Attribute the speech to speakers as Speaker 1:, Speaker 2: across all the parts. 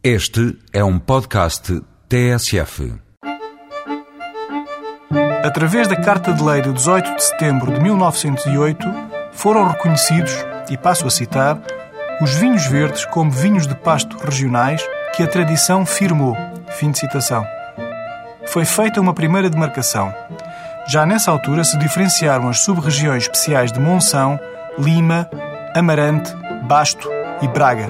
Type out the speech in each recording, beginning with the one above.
Speaker 1: Este é um podcast TSF.
Speaker 2: Através da Carta de Lei de 18 de setembro de 1908, foram reconhecidos, e passo a citar, os vinhos verdes como vinhos de pasto regionais que a tradição firmou. Fim de citação. Foi feita uma primeira demarcação. Já nessa altura se diferenciaram as sub-regiões especiais de Monção, Lima, Amarante, Basto e Braga.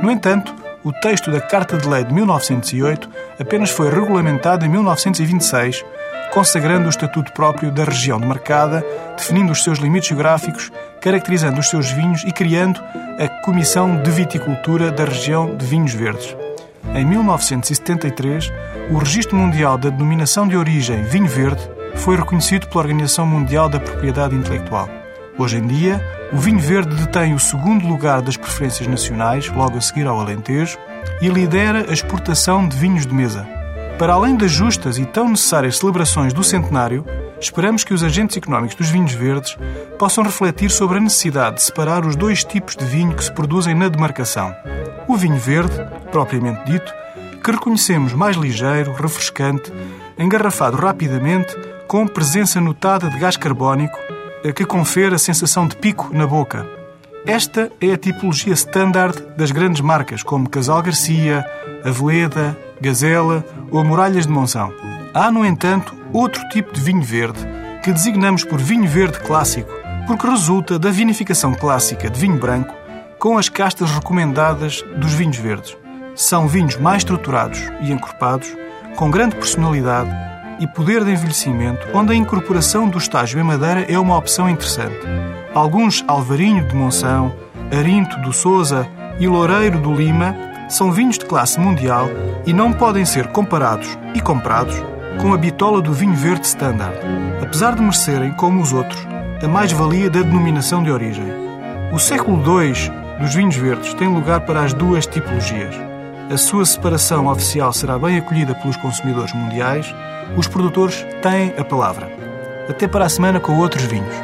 Speaker 2: No entanto, o texto da Carta de Lei de 1908 apenas foi regulamentado em 1926, consagrando o estatuto próprio da região demarcada, definindo os seus limites geográficos, caracterizando os seus vinhos e criando a Comissão de Viticultura da região de Vinhos Verdes. Em 1973, o Registro Mundial da Denominação de Origem Vinho Verde foi reconhecido pela Organização Mundial da Propriedade Intelectual. Hoje em dia, o vinho verde detém o segundo lugar das preferências nacionais, logo a seguir ao Alentejo, e lidera a exportação de vinhos de mesa. Para além das justas e tão necessárias celebrações do centenário, esperamos que os agentes económicos dos vinhos verdes possam refletir sobre a necessidade de separar os dois tipos de vinho que se produzem na demarcação. O vinho verde, propriamente dito, que reconhecemos mais ligeiro, refrescante, engarrafado rapidamente, com presença notada de gás carbónico, que confere a sensação de pico na boca. Esta é a tipologia standard das grandes marcas, como Casal Garcia, Aveleda, Gazela ou Muralhas de Monção. Há, no entanto, outro tipo de vinho verde, que designamos por vinho verde clássico, porque resulta da vinificação clássica de vinho branco com as castas recomendadas dos vinhos verdes. São vinhos mais estruturados e encorpados, com grande personalidade e poder de envelhecimento, onde a incorporação do estágio em madeira é uma opção interessante. Alguns Alvarinho de Monção, Arinto do Souza e Loureiro do Lima são vinhos de classe mundial e não podem ser comparados e comprados com a bitola do vinho verde standard, apesar de merecerem, como os outros, a mais-valia da denominação de origem. O século II dos vinhos verdes tem lugar para as duas tipologias. A sua separação oficial será bem acolhida pelos consumidores mundiais. Os produtores têm a palavra. Até para a semana com outros vinhos.